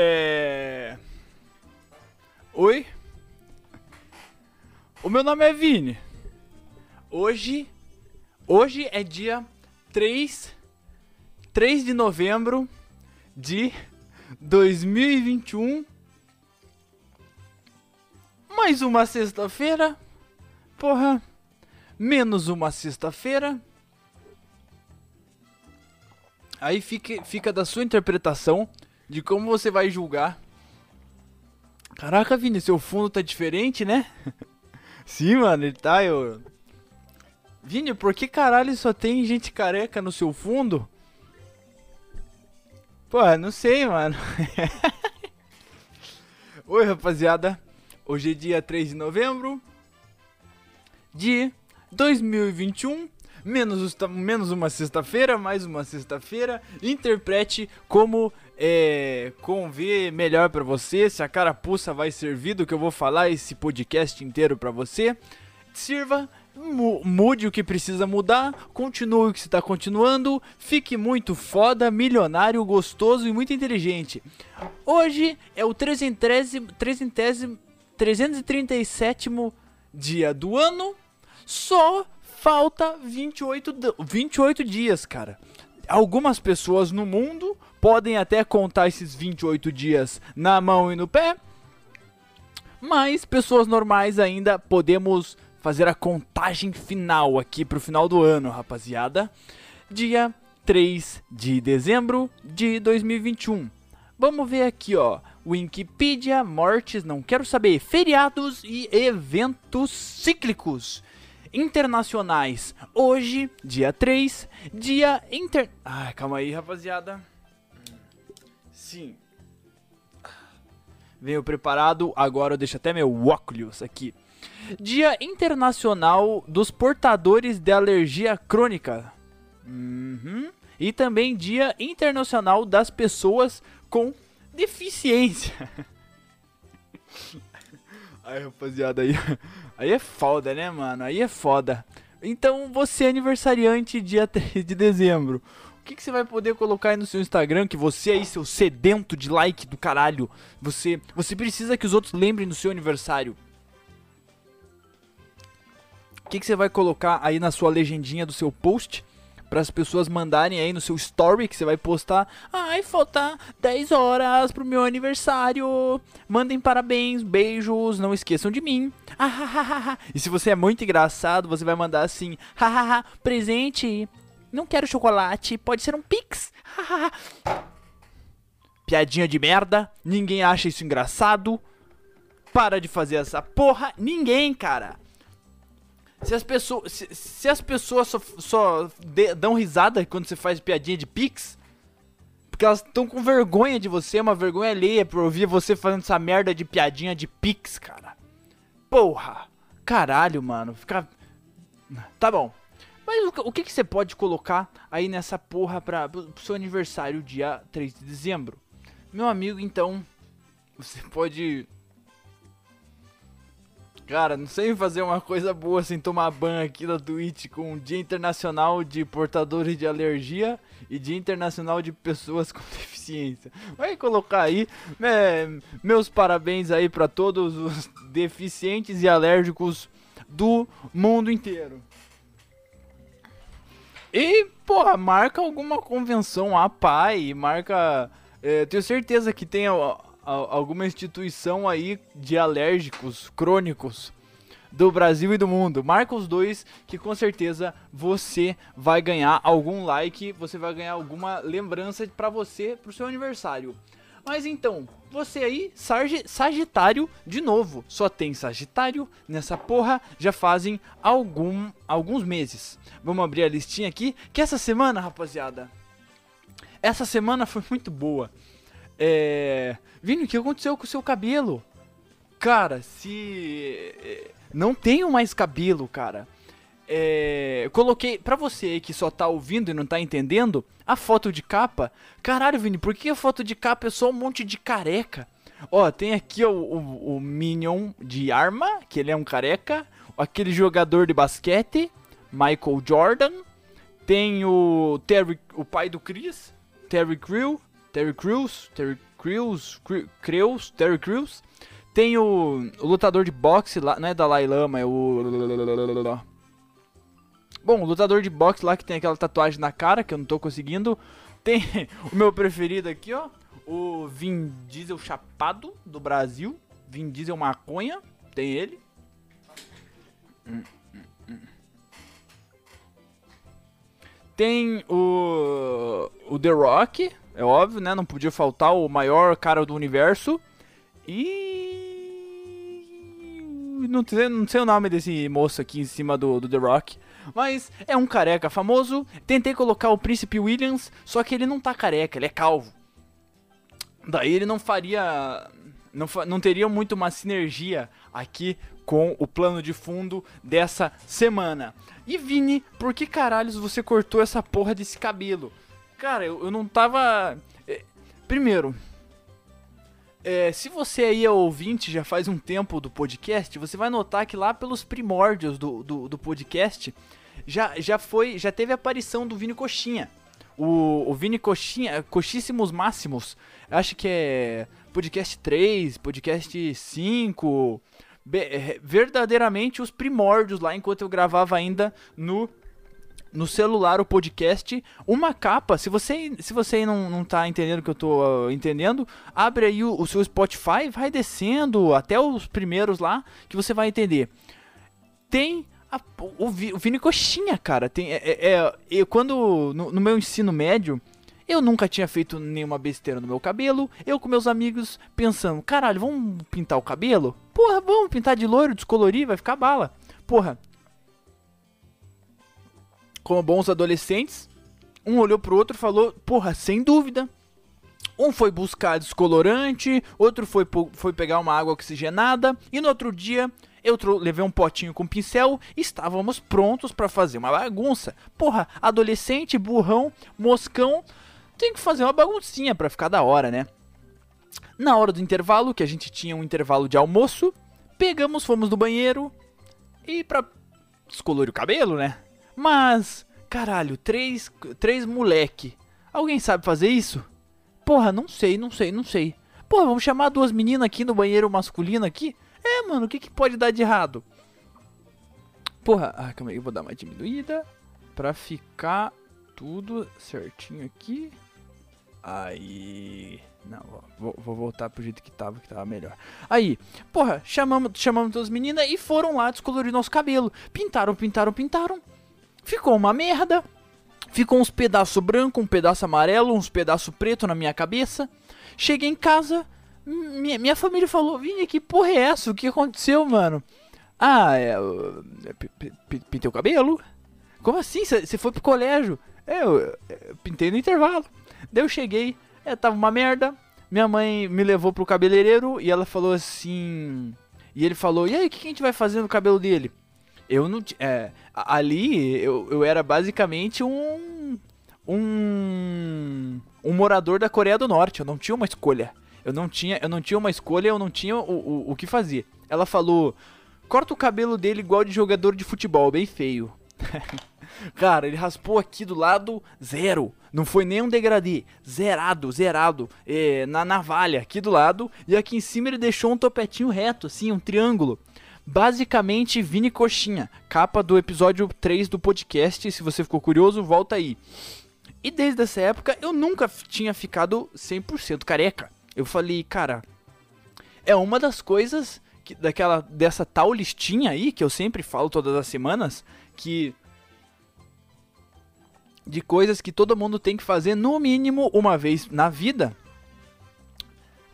É. Oi? O meu nome é Vini. Hoje. Hoje é dia 3. 3 de novembro de 2021. Mais uma sexta-feira. Porra. Menos uma sexta-feira. Aí fica, fica da sua interpretação de como você vai julgar. Caraca, Vini, seu fundo tá diferente, né? Sim, mano, ele tá, eu... Vini, por que caralho só tem gente careca no seu fundo? Pô, não sei, mano. Oi, rapaziada. Hoje é dia 3 de novembro de 2021 menos, menos uma sexta-feira, mais uma sexta-feira. Interprete como é, convê melhor para você, se a carapuça vai servir do que eu vou falar esse podcast inteiro para você. Sirva, mude o que precisa mudar, continue o que está continuando, fique muito foda, milionário, gostoso e muito inteligente. Hoje é o 337 337 dia do ano, só falta 28, 28 dias, cara. Algumas pessoas no mundo podem até contar esses 28 dias na mão e no pé, mas pessoas normais ainda podemos fazer a contagem final aqui pro final do ano, rapaziada. Dia 3 de dezembro de 2021. Vamos ver aqui, ó. Wikipedia, mortes, não quero saber. Feriados e eventos cíclicos internacionais. Hoje, dia 3, dia inter... Ai, calma aí, rapaziada. Sim. Venho preparado, agora eu deixo até meu óculos aqui. Dia Internacional dos Portadores de Alergia Crônica. Uhum. E também Dia Internacional das Pessoas com Deficiência. Ai, rapaziada, aí, aí é foda, né, mano? Aí é foda. Então, você é aniversariante dia 3 de dezembro. O que, que você vai poder colocar aí no seu Instagram? Que você aí, seu sedento de like do caralho, você, você precisa que os outros lembrem do seu aniversário. O que, que você vai colocar aí na sua legendinha do seu post? Para as pessoas mandarem aí no seu story que você vai postar. Ai, falta 10 horas pro meu aniversário. Mandem parabéns, beijos, não esqueçam de mim. e se você é muito engraçado, você vai mandar assim: hahaha, presente. Não quero chocolate, pode ser um pix. Piadinha de merda, ninguém acha isso engraçado. Para de fazer essa porra, ninguém, cara. Se as pessoas, se, se as pessoas só, só de, dão risada quando você faz piadinha de pix, porque elas estão com vergonha de você, uma vergonha alheia por ouvir você fazendo essa merda de piadinha de pix, cara. Porra! Caralho, mano. Fica. Tá bom. Mas o, o que, que você pode colocar aí nessa porra pra, pro seu aniversário, dia 3 de dezembro? Meu amigo, então. Você pode Cara, não sei fazer uma coisa boa sem tomar ban aqui da Twitch com o Dia Internacional de Portadores de Alergia e Dia Internacional de Pessoas com Deficiência. Vai colocar aí é, meus parabéns aí para todos os deficientes e alérgicos do mundo inteiro. E, porra, marca alguma convenção a pai, marca. É, tenho certeza que tem alguma instituição aí de alérgicos crônicos do Brasil e do mundo. Marca os dois que com certeza você vai ganhar algum like, você vai ganhar alguma lembrança para você pro seu aniversário. Mas então, você aí, Sagitário, de novo, só tem Sagitário nessa porra já fazem algum, alguns meses. Vamos abrir a listinha aqui, que essa semana, rapaziada, essa semana foi muito boa. É. Vini, o que aconteceu com o seu cabelo? Cara, se. É, não tenho mais cabelo, cara. É, coloquei pra você que só tá ouvindo e não tá entendendo a foto de capa. Caralho, Vini, por que a foto de capa é só um monte de careca? Ó, tem aqui o, o, o Minion de arma, que ele é um careca. Aquele jogador de basquete, Michael Jordan. Tem o Terry, o pai do Chris, Terry Crew Terry Crews, Terry Crews, Cre- Crews, Terry Crews. Tem o, o lutador de boxe lá, não é Dalai Lama, é o... Bom, o lutador de boxe lá que tem aquela tatuagem na cara, que eu não tô conseguindo. Tem o meu preferido aqui, ó. O Vin Diesel Chapado, do Brasil. Vin Diesel Maconha, tem ele. Tem o, o The Rock, é óbvio, né? Não podia faltar o maior cara do universo. E. Não sei, não sei o nome desse moço aqui em cima do, do The Rock. Mas é um careca famoso. Tentei colocar o Príncipe Williams, só que ele não tá careca, ele é calvo. Daí ele não faria. Não, não teria muito uma sinergia aqui com o plano de fundo dessa semana. E Vini, por que caralhos você cortou essa porra desse cabelo? Cara, eu, eu não tava. é, primeiro, é, se você aí é ouvinte já faz um tempo do podcast, você vai notar que lá pelos primórdios do, do, do podcast já, já foi. Já teve a aparição do Vini Coxinha. O, o Vini Coxinha, Coxíssimos Máximos, acho que é podcast 3, podcast 5. be- é, verdadeiramente os primórdios lá enquanto eu gravava ainda no no celular o podcast, uma capa. Se você, se você não, não tá entendendo o que eu tô ah, entendendo, abre aí o, o seu Spotify, vai descendo até os primeiros lá que você vai entender. Tem a- o, o Vini Coxinha, cara. Tem, é, é- é- quando no, no meu ensino médio, eu nunca tinha feito nenhuma besteira no meu cabelo. Eu com meus amigos pensando, caralho, vamos pintar o cabelo? Porra, vamos pintar de loiro, descolorir, vai ficar bala. Porra, como bons adolescentes, um olhou pro outro e falou: Porra, sem dúvida. Um foi buscar descolorante, outro foi, foi pegar uma água oxigenada, e no outro dia eu levei um potinho com pincel e estávamos prontos para fazer uma bagunça. Porra, adolescente, burrão, moscão, tem que fazer uma baguncinha pra ficar da hora, né? Na hora do intervalo, que a gente tinha um intervalo de almoço, pegamos, fomos no banheiro e pra descolorir o cabelo, né? Mas, caralho, três, três moleque. Alguém sabe fazer isso? Porra, não sei, não sei, não sei. Porra, vamos chamar duas meninas aqui no banheiro masculino aqui? É, mano, o que, que pode dar de errado? Porra, ah, calma aí, eu vou dar uma diminuída pra ficar tudo certinho aqui. Aí. Não, vou, vou voltar pro jeito que tava, que tava melhor. Aí, porra, chamamos, chamamos duas meninas e foram lá descolorir nosso cabelo. Pintaram, pintaram, pintaram. Ficou uma merda. Ficou uns pedaços branco, um pedaço amarelo, uns pedaços preto na minha cabeça. Cheguei em casa, minha, minha família falou: Vini, que porra é essa? O que aconteceu, mano? Ah, é. eu- é, pi- pi- pi- Pintei o cabelo? Como assim? Você foi pro colégio? É, eu, eu pintei no intervalo. Daí eu cheguei, é, tava uma merda. Minha mãe me levou pro cabeleireiro e ela falou assim. E ele falou: E aí, o que que a gente vai fazer no cabelo dele? Eu não. É, ali eu, eu era basicamente um. Um. Um morador da Coreia do Norte. Eu não tinha uma escolha. Eu não tinha, eu não tinha uma escolha, eu não tinha o, o, o que fazer. Ela falou: corta o cabelo dele igual de jogador de futebol, bem feio. Cara, ele raspou aqui do lado zero. Não foi nem um degradê. Zerado, zerado. É, na navalha, aqui do lado. E aqui em cima ele deixou um topetinho reto, assim, um triângulo. Basicamente, Vini Coxinha. Capa do episódio 3 do podcast. Se você ficou curioso, volta aí. E desde essa época eu nunca tinha ficado 100% careca. Eu falei, cara, é uma das coisas que, daquela dessa tal listinha aí que eu sempre falo todas as semanas que de coisas que todo mundo tem que fazer no mínimo uma vez na vida.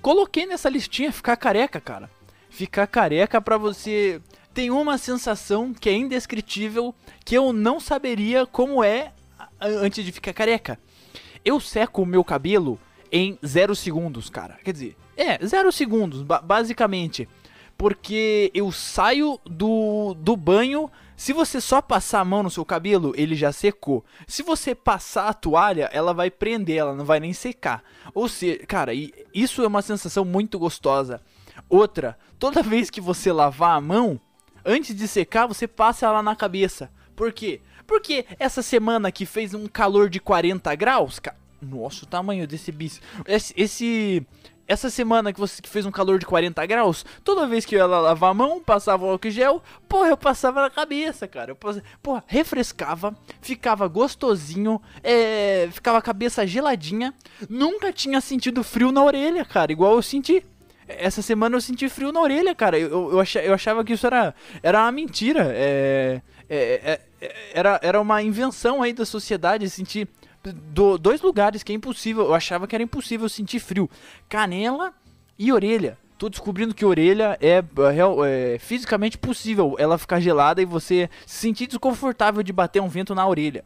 Coloquei nessa listinha ficar careca, cara. Ficar careca pra você tem uma sensação que é indescritível que eu não saberia como é antes de ficar careca. Eu seco o meu cabelo em zero segundos, cara. Quer dizer, é, zero segundos, ba- basicamente. Porque eu saio do, do banho. Se você só passar a mão no seu cabelo, ele já secou. Se você passar a toalha, ela vai prender, ela não vai nem secar. Ou seja, cara, isso é uma sensação muito gostosa. Outra, toda vez que você lavar a mão, antes de secar, você passa ela na cabeça. Por quê? Porque essa semana que fez um calor de 40 graus, ca- Nossa, o tamanho desse bis. Esse, esse essa semana que você que fez um calor de 40 graus, toda vez que eu ia lavar a mão, passava o álcool gel, porra, eu passava na cabeça, cara. Eu passava, porra, refrescava, ficava gostosinho, é, ficava a cabeça geladinha. Nunca tinha sentido frio na orelha, cara, igual eu senti. Essa semana eu senti frio na orelha, cara. Eu, eu, achava, eu achava que isso era, era uma mentira. É, é, é, era, era uma invenção aí da sociedade sentir do, dois lugares que é impossível. Eu achava que era impossível sentir frio: canela e orelha. Tô descobrindo que orelha é, é, é, fisicamente possível ela ficar gelada e você se sentir desconfortável de bater um vento na orelha.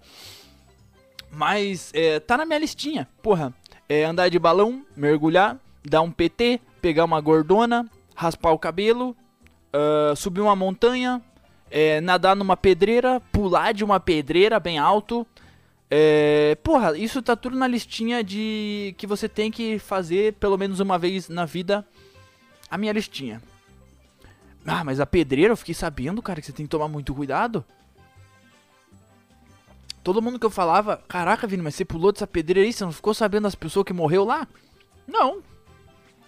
Mas é, tá na minha listinha. Porra, é andar de balão, mergulhar, dar um PT, pegar uma gordona, raspar o cabelo, uh, subir uma montanha, é, nadar numa pedreira, pular de uma pedreira bem alto, é, porra, isso tá tudo na listinha de que você tem que fazer pelo menos uma vez na vida. A minha listinha. Ah, mas a pedreira eu fiquei sabendo, cara, que você tem que tomar muito cuidado. Todo mundo que eu falava, caraca, Vini, mas você pulou dessa pedreira aí, você não ficou sabendo das pessoas que morreu lá? Não.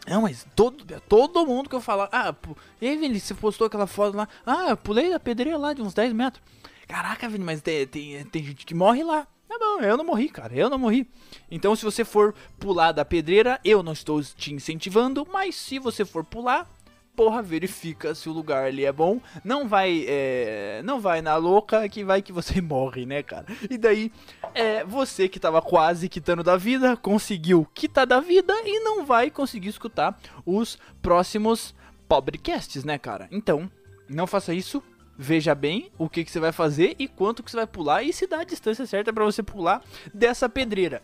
Não, mas todo, todo mundo que eu falava, ah, e Vini, você postou aquela foto lá, ah, eu pulei da pedreira lá de uns 10 metros. Caraca, Vini, mas tem, tem, tem gente que morre lá. Tá bom, eu não morri, cara, eu não morri. Então, se você for pular da pedreira, eu não estou te incentivando, mas se você for pular, porra, verifica se o lugar ali é bom. Não vai, é, não vai na louca que vai que você morre, né, cara? E daí, é, você que tava quase quitando da vida, conseguiu quitar da vida e não vai conseguir escutar os próximos pobrecasts, né, cara? Então, não faça isso, veja bem o que, que você vai fazer e quanto que você vai pular e se dá a distância certa para você pular dessa pedreira.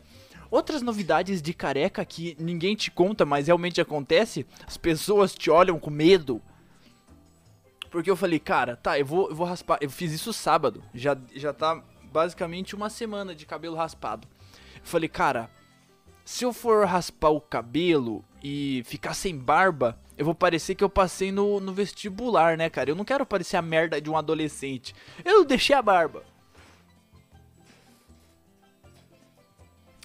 Outras novidades de careca que ninguém te conta, mas realmente acontece, as pessoas te olham com medo. Porque eu falei, cara, tá, eu vou, eu vou raspar. Eu fiz isso sábado, já, já tá basicamente uma semana de cabelo raspado. Eu falei, cara, se eu for raspar o cabelo e ficar sem barba, eu vou parecer que eu passei no, no vestibular, né, cara? Eu não quero parecer a merda de um adolescente. Eu deixei a barba.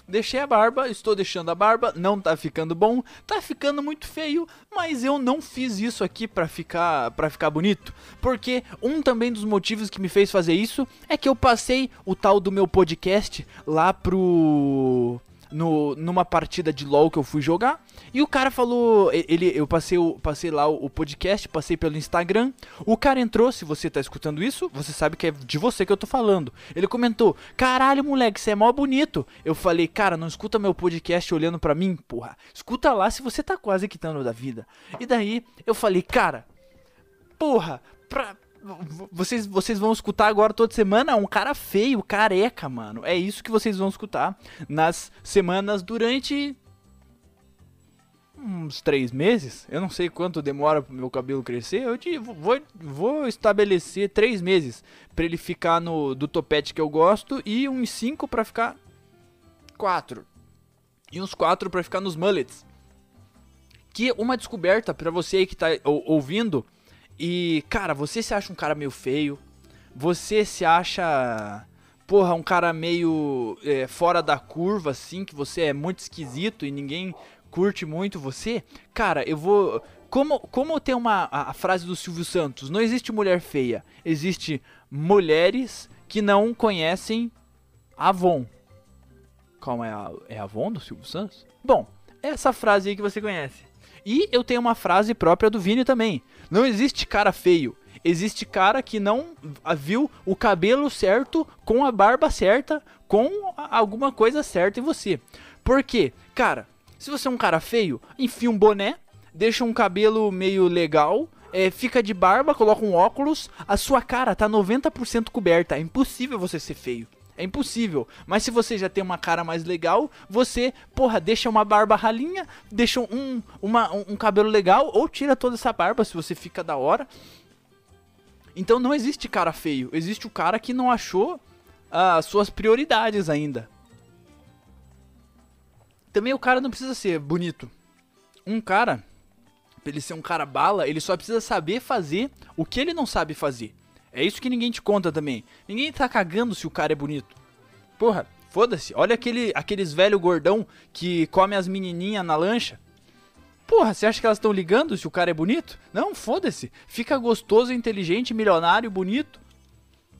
Deixei a barba, estou deixando a barba, não tá ficando bom, tá ficando muito feio, mas eu não fiz isso aqui pra ficar, pra ficar bonito. Porque um também dos motivos que me fez fazer isso é que eu passei o tal do meu podcast lá pro no, numa partida de LoL que eu fui jogar. E o cara falou, ele, eu passei, passei lá o, o, podcast, passei pelo Instagram. O cara entrou, se você tá escutando isso, você sabe que é de você que eu tô falando. Ele comentou: "Caralho, moleque, você é mó bonito". Eu falei: "Cara, não escuta meu podcast olhando para mim, porra. Escuta lá se você tá quase quitando da vida". E daí eu falei: "Cara, porra, pra vocês, vocês vão escutar agora toda semana um cara feio, careca, mano. É isso que vocês vão escutar nas semanas durante uns três meses. Eu não sei quanto demora pro meu cabelo crescer. Eu te, vou, vou estabelecer três meses para ele ficar no do topete que eu gosto e uns cinco para ficar quatro e uns quatro para ficar nos mullets. Que uma descoberta para você aí que tá ouvindo e, cara, você se acha um cara meio feio, você se acha, porra, um cara meio é, fora da curva, assim, que você é muito esquisito e ninguém curte muito você, cara, eu vou. Como, como tem uma a, a frase do Silvio Santos, não existe mulher feia, existe mulheres que não conhecem Avon. Qual é a, é Avon do Silvio Santos? Bom, é essa frase aí que você conhece. E eu tenho uma frase própria do Vini também. Não existe cara feio. Existe cara que não viu o cabelo certo, com a barba certa, com alguma coisa certa em você. Por quê? Cara, se você é um cara feio, enfia um boné, deixa um cabelo meio legal, é, fica de barba, coloca um óculos, a sua cara tá 90% coberta. É impossível você ser feio. É impossível. Mas se você já tem uma cara mais legal, você, porra, deixa uma barba ralinha, deixa um, uma, um, um cabelo legal, ou tira toda essa barba se você fica da hora. Então não existe cara feio. Existe o cara que não achou as suas prioridades ainda. Também o cara não precisa ser bonito. Um cara, pra ele ser um cara bala, ele só precisa saber fazer o que ele não sabe fazer. É isso que ninguém te conta também. Ninguém tá cagando se o cara é bonito. Porra, Foda-se. Olha aquele, aqueles velho gordão que come as menininhas na lancha. Porra, você acha que elas estão ligando se o cara é bonito? Não, foda-se. Fica gostoso, inteligente, milionário, bonito.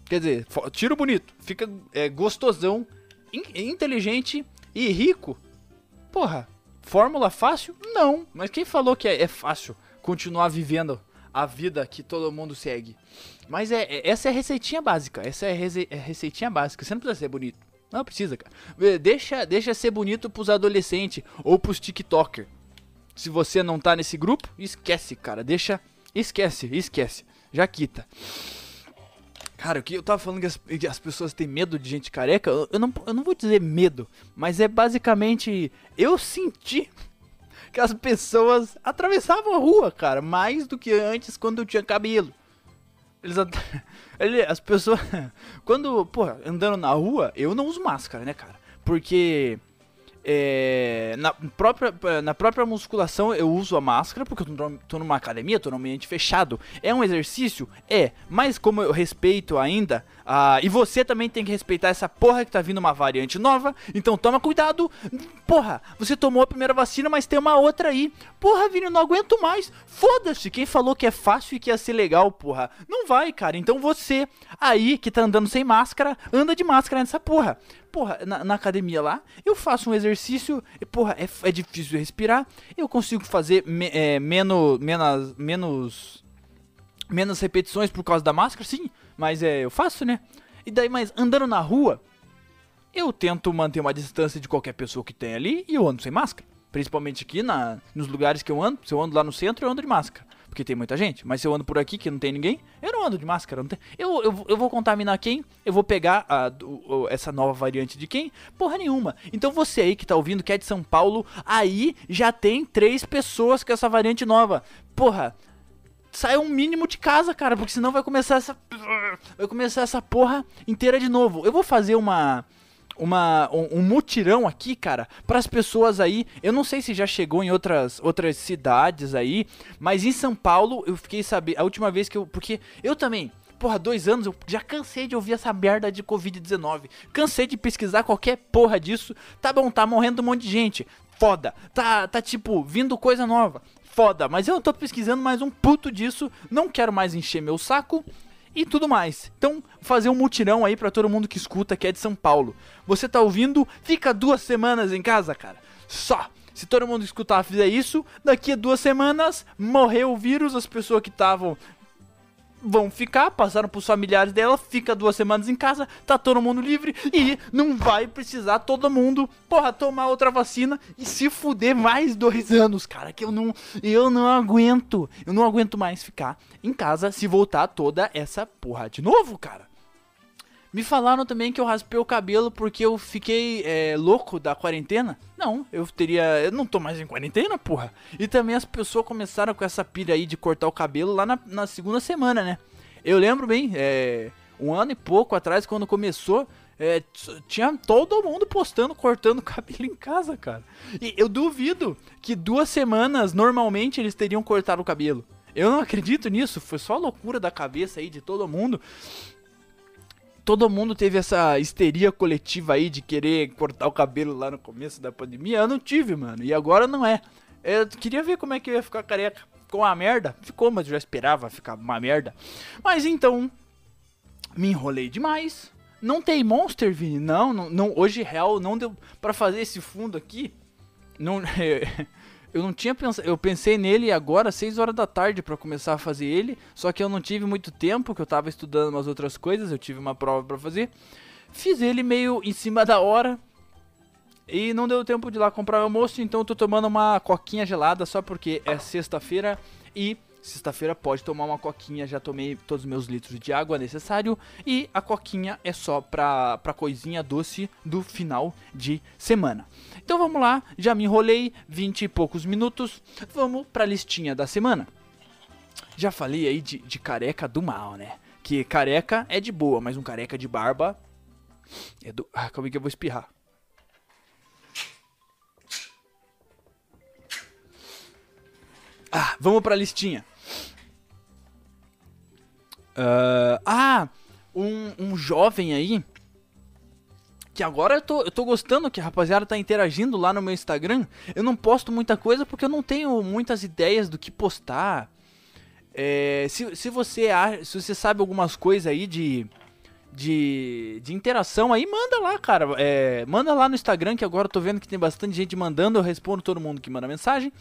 Quer dizer, tira o bonito. Fica é, gostosão, in inteligente e rico. Porra, fórmula fácil? Não. Mas quem falou que é, é fácil continuar vivendo a vida que todo mundo segue? Mas é, é essa é a receitinha básica. Essa é a rece é receitinha básica. Você não precisa ser bonito. Não precisa, cara. Deixa, deixa ser bonito pros adolescentes ou pros TikToker. Se você não tá nesse grupo, esquece, cara. Deixa. Esquece, esquece. Já quita. Cara, o que eu tava falando que as, que as, pessoas têm medo de gente careca, eu, eu, não, eu não vou dizer medo, mas é basicamente. Eu senti que as pessoas atravessavam a rua, cara, mais do que antes quando eu tinha cabelo. Eles. As pessoas. Quando, porra, andando na rua, eu não uso máscara, né, cara? Porque é, na, própria, na própria musculação eu uso a máscara porque eu tô numa academia, tô num ambiente fechado. É um exercício? É, mas como eu respeito ainda, uh, e você também tem que respeitar essa porra que tá vindo uma variante nova, então toma cuidado. Porra, você tomou a primeira vacina, mas tem uma outra aí. Porra, Vini, eu não aguento mais. Foda-se, quem falou que é fácil e que ia ser legal, porra? Não vai, cara. Então você aí que tá andando sem máscara, anda de máscara nessa porra porra, na, na, academia lá, eu faço um exercício, e, porra, é, é difícil respirar, eu consigo fazer me, é, menos, menos, menos, menos repetições por causa da máscara, sim, mas é, eu faço, né? E daí, mas andando na rua, eu tento manter uma distância de qualquer pessoa que tem ali e eu ando sem máscara. Principalmente aqui na, nos lugares que eu ando, se eu ando lá no centro, eu ando de máscara porque tem muita gente. Mas se eu ando por aqui que não tem ninguém, eu não ando de máscara. Não tem... eu, eu, eu vou contaminar quem? Eu vou pegar a, o, essa nova variante de quem? Porra nenhuma. Então você aí que tá ouvindo, que é de São Paulo, aí já tem três pessoas com essa variante nova. Porra, sai um mínimo de casa, cara, porque senão vai começar essa. Vai começar essa porra inteira de novo. Eu vou fazer uma uma, um, um, mutirão aqui, cara, para as pessoas aí. Eu não sei se já chegou em outras, outras cidades aí, mas em São Paulo eu fiquei sabendo. A última vez que eu. Porque eu também. Porra, dois anos, eu já cansei de ouvir essa merda de Covid-19. Cansei de pesquisar qualquer porra disso. Tá bom, tá morrendo um monte de gente. Foda. Tá, tá tipo, vindo coisa nova. Foda. Mas eu tô pesquisando mais um puto disso. Não quero mais encher meu saco e tudo mais. Então, fazer um mutirão aí para todo mundo que escuta que é de São Paulo. Você tá ouvindo? Fica duas semanas em casa, cara. Só. Se todo mundo escutar fizer isso, daqui a duas semanas morreu o vírus, as pessoas que estavam vão ficar, passaram pros familiares dela, fica duas semanas em casa, tá todo mundo livre e não vai precisar todo mundo, porra, tomar outra vacina e se fuder mais dois anos, cara, que eu não, eu não aguento, eu não aguento mais ficar em casa se voltar toda essa porra de novo, cara. Me falaram também que eu raspei o cabelo porque eu fiquei é, louco da quarentena. Não, eu teria. Eu não tô mais em quarentena, porra. E também as pessoas começaram com essa pilha aí de cortar o cabelo lá na, na segunda semana, né? Eu lembro bem, é, um ano e pouco atrás, quando começou, é, tinha todo mundo postando, cortando o cabelo em casa, cara. E eu duvido que duas semanas, normalmente, eles teriam cortado o cabelo. Eu não acredito nisso, foi só loucura da cabeça aí de todo mundo todo mundo teve essa histeria coletiva aí de querer cortar o cabelo lá no começo da pandemia. Eu não tive, mano. E agora não é. Eu queria ver como é que ia ficar careca. Ficou uma merda? Ficou, mas eu já esperava ficar uma merda. Mas então, me enrolei demais. Não tem Monster, Vini? Não, não, não hoje real não deu para fazer esse fundo aqui. Não, eu não tinha pensado, eu pensei nele agora, 6 horas da tarde para começar a fazer ele, só que eu não tive muito tempo, que eu tava estudando umas outras coisas, eu tive uma prova para fazer. Fiz ele meio em cima da hora e não deu tempo de ir lá comprar o almoço, então eu tô tomando uma coquinha gelada só porque é sexta-feira e Sexta-feira pode tomar uma coquinha, já tomei todos os meus litros de água necessário e a coquinha é só pra, pra coisinha doce do final de semana. Então vamos lá, já me enrolei, 20 e poucos minutos, vamos pra listinha da semana. Já falei aí de, de careca do mal, né? Que careca é de boa, mas um careca de barba é do... Ah, calma aí que eu vou espirrar. Ah, vamos pra listinha. Uh, ah, um, um jovem aí que agora eu tô, eu tô gostando que a rapaziada tá interagindo lá no meu Instagram. Eu não posto muita coisa porque eu não tenho muitas ideias do que postar. É, se, se, você, se você sabe algumas coisas aí de, de, de interação aí, manda lá, cara. É, manda lá no Instagram, que agora eu tô vendo que tem bastante gente mandando. Eu respondo todo mundo que manda mensagem.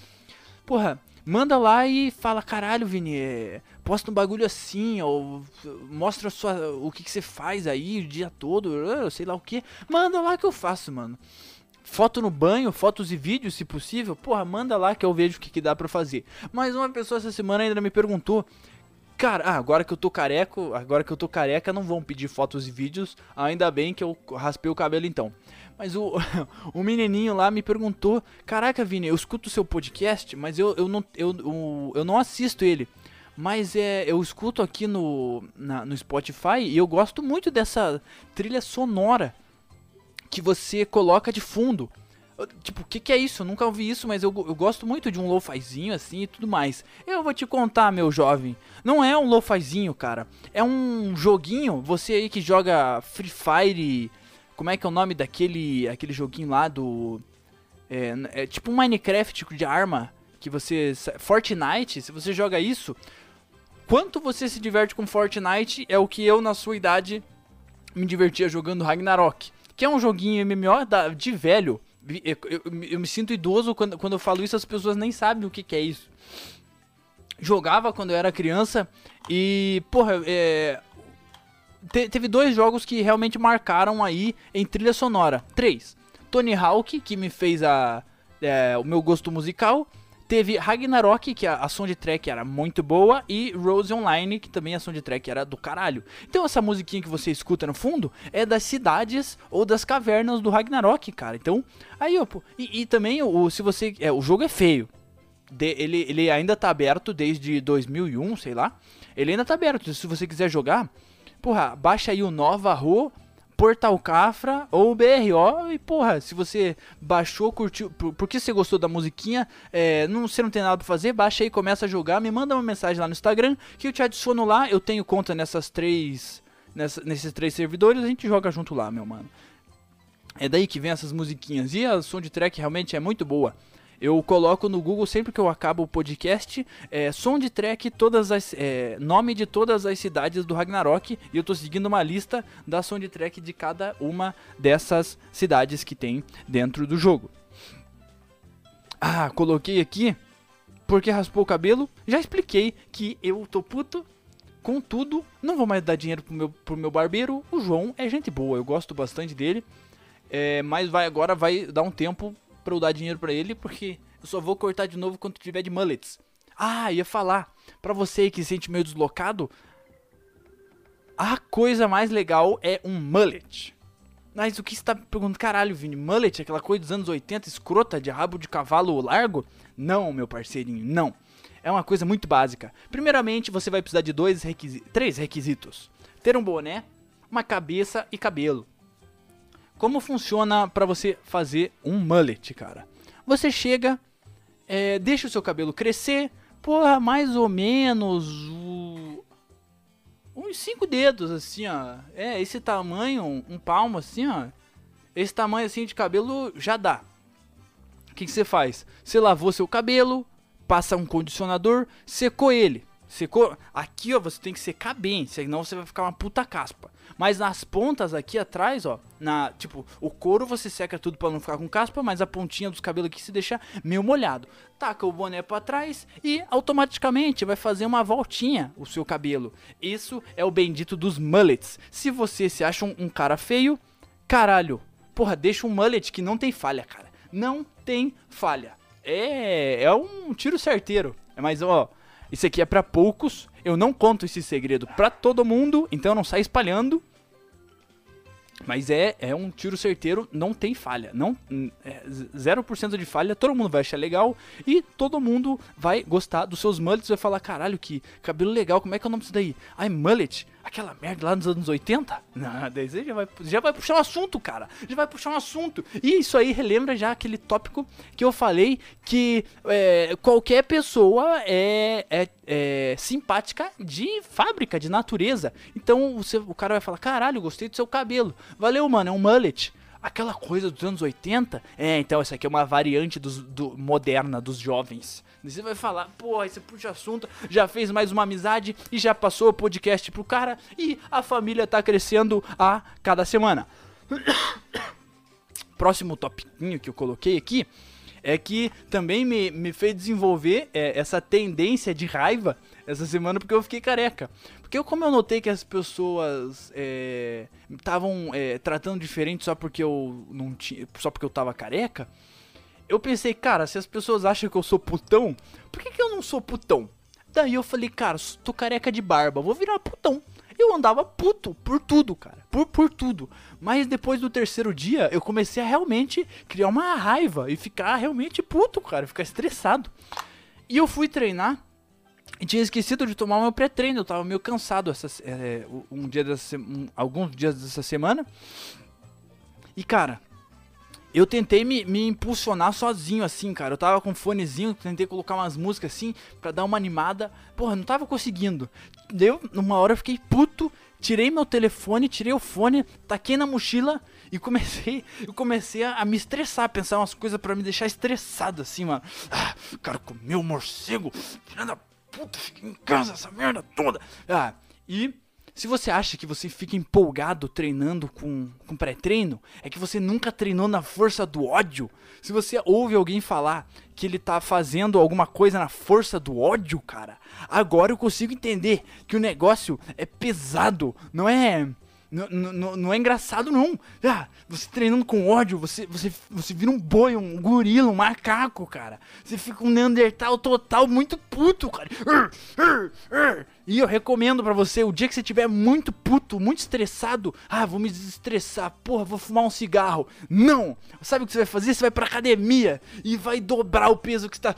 Porra, manda lá e fala: caralho, Vini, é, posta um bagulho assim, ou mostra sua, o que, que você faz aí o dia todo, sei lá o que. Manda lá que eu faço, mano foto no banho, fotos e vídeos, se possível, porra, manda lá que eu vejo o que, que dá pra fazer. Mas uma pessoa essa semana ainda me perguntou, cara, ah, agora que eu tô careco, agora que eu tô careca, não vão pedir fotos e vídeos, ainda bem que eu raspei o cabelo então. Mas o, o menininho lá me perguntou, caraca, Vini, eu escuto o seu podcast, mas eu, eu, não, eu, eu, eu não assisto ele. Mas é, eu escuto aqui no, na, no Spotify e eu gosto muito dessa trilha sonora que você coloca de fundo. Tipo, o que, que é isso? Eu nunca ouvi isso, mas eu, eu gosto muito de um lo-fizinho assim e tudo mais. Eu vou te contar, meu jovem. Não é um lo-fizinho, cara. É um joguinho. Você aí que joga Free Fire. Como é que é o nome daquele aquele joguinho lá do. É, é tipo um Minecraft de arma. Que você. Fortnite, se você joga isso. Quanto você se diverte com Fortnite é o que eu, na sua idade, me divertia jogando Ragnarok que é um joguinho MMO da, de velho. Eu, eu, eu, me sinto idoso quando, quando eu falo isso, as pessoas nem sabem o que, que é isso. Jogava quando eu era criança e, porra, é, te, teve dois jogos que realmente marcaram aí em trilha sonora. Três. Tony Hawk, que me fez a, é, o meu gosto musical. Teve Ragnarok, que a, a soundtrack era muito boa, e Rose Online, que também a soundtrack era do caralho. Então essa musiquinha que você escuta no fundo é das cidades ou das cavernas do Ragnarok, cara. Então, aí, ó, e, e também o, se você, é, o jogo é feio. De, ele, ele ainda tá aberto desde 2001, sei lá. Ele ainda tá aberto, se você quiser jogar, porra, baixa aí o Nova Ro Portal Cafra ou BRO. E porra, se você baixou, curtiu, por, porque você gostou da musiquinha, é, não, você não tem nada pra fazer, baixa aí, começa a jogar, me manda uma mensagem lá no Instagram que eu te adiciono lá. Eu tenho conta nessas três. Nessa, nesses três servidores, a gente joga junto lá, meu mano. É daí que vem essas musiquinhas. E a soundtrack realmente é muito boa. Eu coloco no Google sempre que eu acabo o podcast, é, som de track, todas as, é, nome de todas as cidades do Ragnarok, e eu tô seguindo uma lista da som de track de cada uma dessas cidades que tem dentro do jogo. Ah, coloquei aqui porque raspou o cabelo. Já expliquei que eu tô puto. Contudo, não vou mais dar dinheiro pro meu, pro meu barbeiro. O João é gente boa, eu gosto bastante dele. É, mas vai agora vai dar um tempo pra eu dar dinheiro pra ele, porque eu só vou cortar de novo quando tiver de mullets. Ah, ia falar, pra você que se sente meio deslocado, a coisa mais legal é um mullet. Mas o que você tá perguntando? Caralho, Vini, mullet, é aquela coisa dos anos 80, escrota, de rabo de cavalo largo? Não, meu parceirinho, não. É uma coisa muito básica. Primeiramente, você vai precisar de dois requisitos, três requisitos. Ter um boné, uma cabeça e cabelo. Como funciona para você fazer um mullet, cara? Você chega, é, deixa o seu cabelo crescer, porra, mais ou menos uns 5 dedos, assim, ó. É, esse tamanho, um palmo assim, ó. Esse tamanho assim de cabelo já dá. O que, que você faz? Você lavou seu cabelo, passa um condicionador, secou ele. Secou. Aqui, ó, você tem que secar bem, senão você vai ficar uma puta caspa. Mas nas pontas aqui atrás, ó, na, tipo, o couro você seca tudo para não ficar com caspa, mas a pontinha dos cabelos aqui se deixa meio molhado. Taca o boné para trás e automaticamente vai fazer uma voltinha o seu cabelo. Isso é o bendito dos mullets. Se você se acha um, um cara feio, caralho, porra, deixa um mullet que não tem falha, cara. Não tem falha. É, é um tiro certeiro. Mas ó, isso aqui é para poucos. Eu não conto esse segredo para todo mundo, então não sai espalhando. Mas é, é um tiro certeiro, não tem falha. não é 0% de falha, todo mundo vai achar legal e todo mundo vai gostar dos seus mullets. Vai falar: caralho, que cabelo legal, como é que é o nome disso daí? Ai, mullet. Aquela merda lá nos anos 80? Não, daí você já vai, já vai puxar um assunto, cara. Já vai puxar um assunto. E isso aí relembra já aquele tópico que eu falei que é, qualquer pessoa é, é, é, simpática de fábrica, de natureza. Então você, o cara vai falar: caralho, gostei do seu cabelo. Valeu, mano, é um mullet aquela coisa dos anos 80. É, então essa aqui é uma variante dos, do, moderna dos jovens. Você vai falar, pô, você puxa assunto, já fez mais uma amizade e já passou o podcast pro cara e a família tá crescendo a cada semana. Próximo topinho que eu coloquei aqui é que também me, me fez desenvolver é, essa tendência de raiva essa semana porque eu fiquei careca. Porque eu, como eu notei que as pessoas estavam é, é, tratando diferente só porque eu não tinha, só porque eu tava careca, eu pensei, cara, se as pessoas acham que eu sou putão, por que, que eu não sou putão? Daí eu falei, cara, tô careca de barba, vou virar putão. Eu andava puto por tudo, cara. Por, por tudo. Mas depois do terceiro dia, eu comecei a realmente criar uma raiva e ficar realmente puto, cara. Ficar estressado. E eu fui treinar e tinha esquecido de tomar meu pré-treino. Eu tava meio cansado essa, é, um dia dessa, um, alguns dias dessa semana. E cara, eu tentei me, me, impulsionar sozinho, assim, cara. Eu tava com um fonezinho, tentei colocar umas músicas assim, pra dar uma animada. Porra, não tava conseguindo. Deu, numa hora eu fiquei puto, tirei meu telefone, tirei o fone, taquei na mochila e comecei, eu comecei a, a me estressar, a pensar umas coisas para me deixar estressado, assim, mano. Ah, cara comeu morcego, filha da puta, fica em casa essa merda toda. Ah, e se você acha que você fica empolgado treinando com, com pré-treino, é que você nunca treinou na força do ódio. Se você ouve alguém falar que ele tá fazendo alguma coisa na força do ódio, cara, agora eu consigo entender que o negócio é pesado, não é não, é engraçado, não. Ah, você treinando com ódio, você, você, você vira um boi, um gorila, um macaco, cara. Você fica um Neandertal total muito puto, cara. E eu recomendo para você, o dia que você estiver muito puto, muito estressado, ah, vou me desestressar, porra, vou fumar um cigarro. Não! Sabe o que você vai fazer? Você vai pra academia e vai dobrar o peso que está.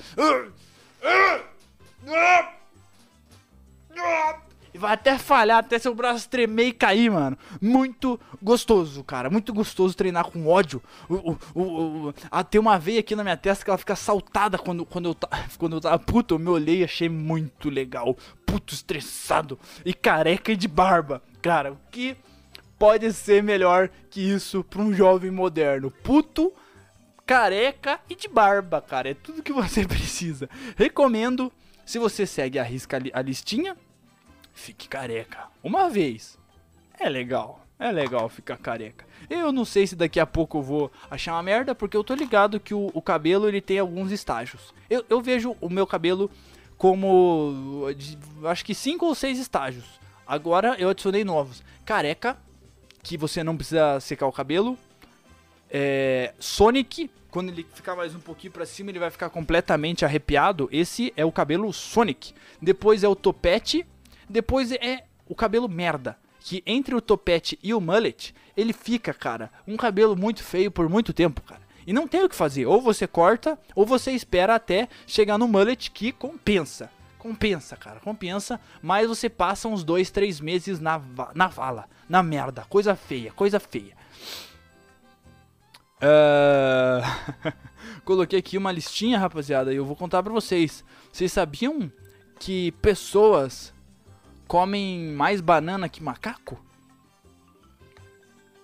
E vai até falhar, até seu braço tremer e cair, mano. Muito gostoso, cara. Muito gostoso treinar com ódio. Ah, tem uma veia aqui na minha testa que ela fica saltada quando, quando, eu, quando eu tava puto. Eu me olhei e achei muito legal. Puto, estressado e careca e de barba. Cara, o que pode ser melhor que isso pra um jovem moderno? Puto, careca e de barba, cara. É tudo que você precisa. Recomendo. Se você segue a risca a listinha, fique careca. Uma vez. É legal. É legal ficar careca. Eu não sei se daqui a pouco eu vou achar uma merda, porque eu tô ligado que o, o cabelo ele tem alguns estágios. Eu, eu vejo o meu cabelo como. De, acho que cinco ou seis estágios. Agora eu adicionei novos. Careca, que você não precisa secar o cabelo. É, Sonic, quando ele ficar mais um pouquinho para cima, ele vai ficar completamente arrepiado. Esse é o cabelo Sonic. Depois é o topete, depois é o cabelo merda. Que entre o topete e o mullet, ele fica, cara, um cabelo muito feio por muito tempo, cara. E não tem o que fazer. Ou você corta, ou você espera até chegar no mullet que compensa. Compensa, cara, compensa. Mas você passa uns dois, três meses na, na vala, na merda. Coisa feia, coisa feia. Uh... Coloquei aqui uma listinha, rapaziada, e eu vou contar pra vocês. Vocês sabiam que pessoas comem mais banana que macaco?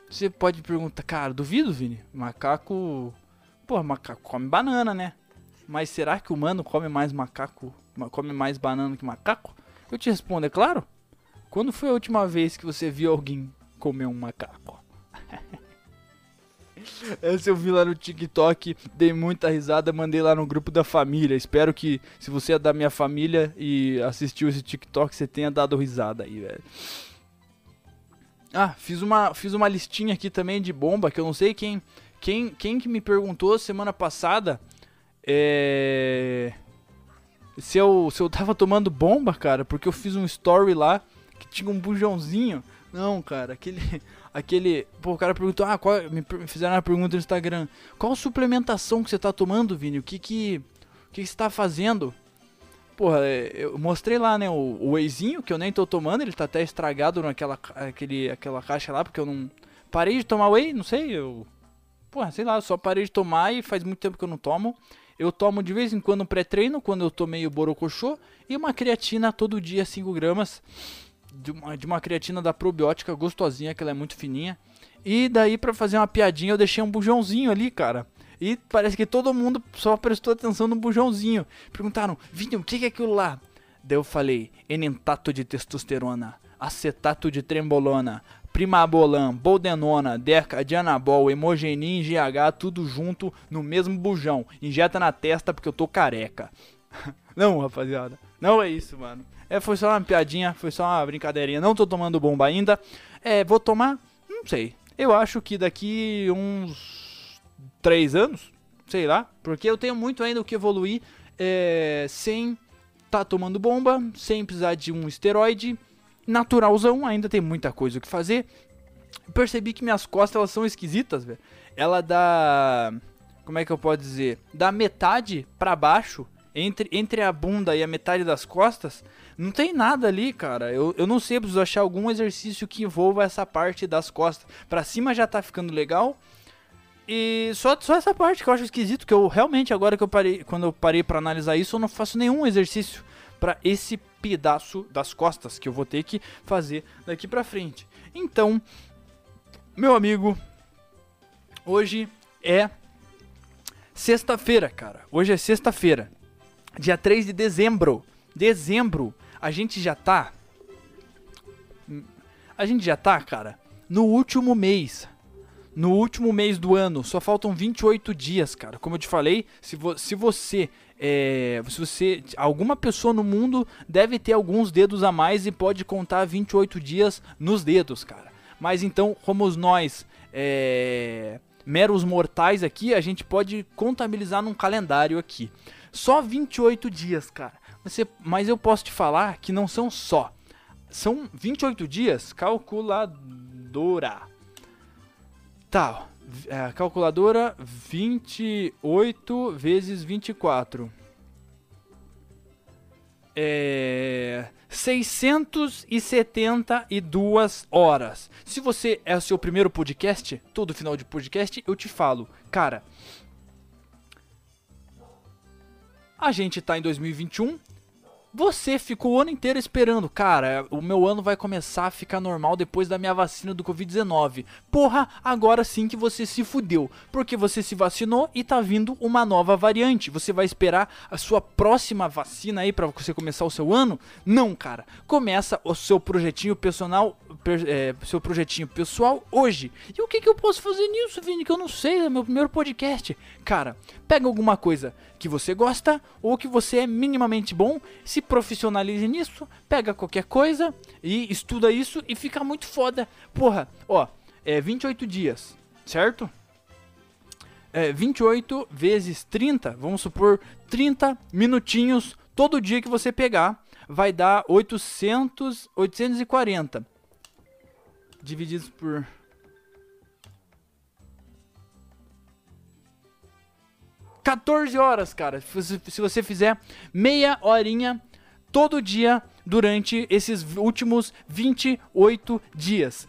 Você pode perguntar, cara, duvido, Vini. Macaco. Pô, macaco come banana, né? Mas será que o humano come mais macaco? Come mais banana que macaco? Eu te respondo, é claro. Quando foi a última vez que você viu alguém comer um macaco? Essa eu vi lá no TikTok, dei muita risada, mandei lá no grupo da família. Espero que, se você é da minha família e assistiu esse TikTok, você tenha dado risada aí, velho. Ah, fiz uma, fiz uma listinha aqui também de bomba, que eu não sei quem, quem, quem que me perguntou semana passada é, se, eu, se eu tava tomando bomba, cara, porque eu fiz um story lá que tinha um bujãozinho. Não, cara, aquele aquele. Pô, o cara perguntou, ah, qual, me fizeram uma pergunta no Instagram. Qual suplementação que você tá tomando, Vini? O que que. O que, que você tá fazendo? porra, é, eu mostrei lá, né, o, o wheyzinho, que eu nem tô tomando, ele tá até estragado naquela aquele, aquela caixa lá, porque eu não parei de tomar whey, não sei, eu... Porra, sei lá, eu só parei de tomar e faz muito tempo que eu não tomo. Eu tomo de vez em quando pré-treino, quando eu tomei o borocochô, e uma creatina todo dia, 5 gramas, de uma, de uma creatina da probiótica gostosinha, que ela é muito fininha. E daí, pra fazer uma piadinha, eu deixei um bujãozinho ali, cara. E parece que todo mundo só prestou atenção no bujãozinho. Perguntaram, Vini, o que é aquilo lá? Daí eu falei, enentato de testosterona, acetato de trembolona, primabolan, boldenona, deca, dianabol, hemogenin, GH, tudo junto no mesmo bujão. Injeta na testa porque eu tô careca. Não, rapaziada. Não é isso, mano. É, foi só uma piadinha, foi só uma brincadeirinha. Não tô tomando bomba ainda. É, vou tomar? Não sei. Eu acho que daqui uns três anos, sei lá, porque eu tenho muito ainda o que evoluir é, sem tá tomando bomba, sem precisar de um esteroide, naturalzão, ainda tem muita coisa o que fazer. Percebi que minhas costas elas são esquisitas, velho. Ela dá, como é que eu posso dizer, da metade para baixo, entre, entre a bunda e a metade das costas, não tem nada ali, cara. Eu, eu não sei, preciso achar algum exercício que envolva essa parte das costas. Pra cima já tá ficando legal, e só, só essa parte que eu acho esquisito, que eu realmente, agora que eu parei, quando eu parei para analisar isso, eu não faço nenhum exercício para esse pedaço das costas que eu vou ter que fazer daqui para frente. Então, meu amigo, hoje é sexta-feira, cara. Hoje é sexta-feira, dia 3 de dezembro. Dezembro, a gente já tá a gente já tá, cara, no último mês no último mês do ano. Só faltam 28 dias, cara. Como eu te falei, se, vo se você. É, se você. Alguma pessoa no mundo deve ter alguns dedos a mais e pode contar 28 dias nos dedos, cara. Mas então, como nós. É, meros mortais aqui, a gente pode contabilizar num calendário aqui. Só 28 dias, cara. Você, mas eu posso te falar que não são só. São 28 dias calculadora. Tá, é, calculadora 28 vezes 24. É 672 horas. Se você é o seu primeiro podcast, todo final de podcast eu te falo, cara, a gente tá em 2021, você ficou o ano inteiro esperando, cara, o meu ano vai começar a ficar normal depois da minha vacina do Covid-19. Porra, agora sim que você se fudeu, porque você se vacinou e tá vindo uma nova variante. Você vai esperar a sua próxima vacina aí para você começar o seu ano? Não, cara. Começa o seu projetinho personal, per, é, seu projetinho pessoal hoje. E o que, que eu posso fazer nisso, Vini? Que eu não sei, é meu primeiro podcast. Cara, pega alguma coisa que você gosta ou que você é minimamente bom, se profissionalize nisso, pega qualquer coisa e estuda isso e fica muito foda. Porra, ó, é 28 dias, certo? É 28 vezes 30, vamos supor 30 minutinhos todo dia que você pegar, vai dar 800, 840 divididos por 14 horas, cara. Se você fizer meia horinha todo dia durante esses últimos 28 dias.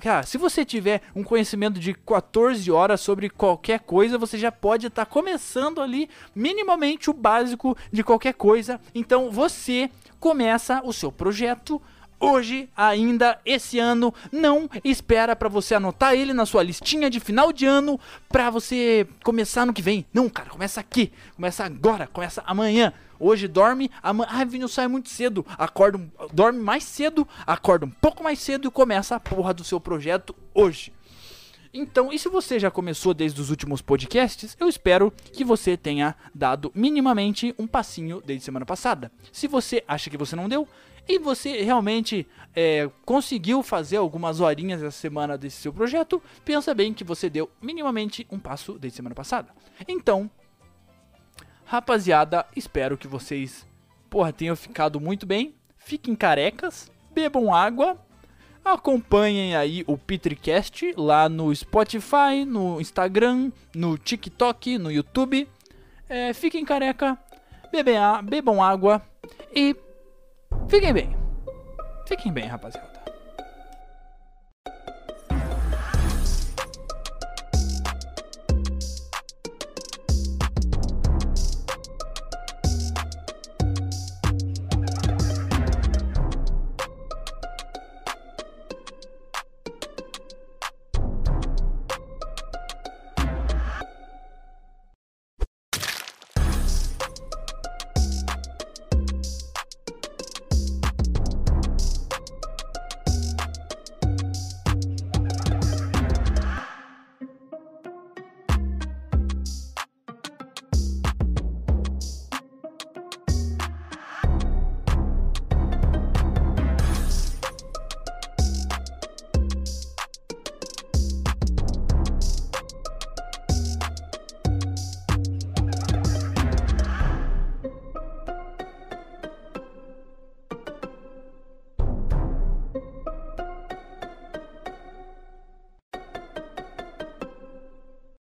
Cara, se você tiver um conhecimento de 14 horas sobre qualquer coisa, você já pode estar tá começando ali minimamente o básico de qualquer coisa. Então você começa o seu projeto hoje, ainda esse ano. Não espera para você anotar ele na sua listinha de final de ano para você começar no que vem. Não, cara, começa aqui, começa agora, começa amanhã. Hoje dorme, amanhã, ah, Vini, sai muito cedo, acorda, dorme mais cedo, acorda um pouco mais cedo e começa a porra do seu projeto hoje. Então, e se você já começou desde os últimos podcasts, eu espero que você tenha dado minimamente um passinho desde semana passada. Se você acha que você não deu, e você realmente é, conseguiu fazer algumas horinhas essa semana desse seu projeto, pensa bem que você deu minimamente um passo desde semana passada. Então, rapaziada, espero que vocês, porra, tenham ficado muito bem. Fiquem carecas, bebam água, acompanhem aí o Petricast lá no Spotify, no Instagram, no TikTok, no YouTube. É, fiquem careca, bebam, bebam água e fiquem bem. Fiquem bem, rapaziada.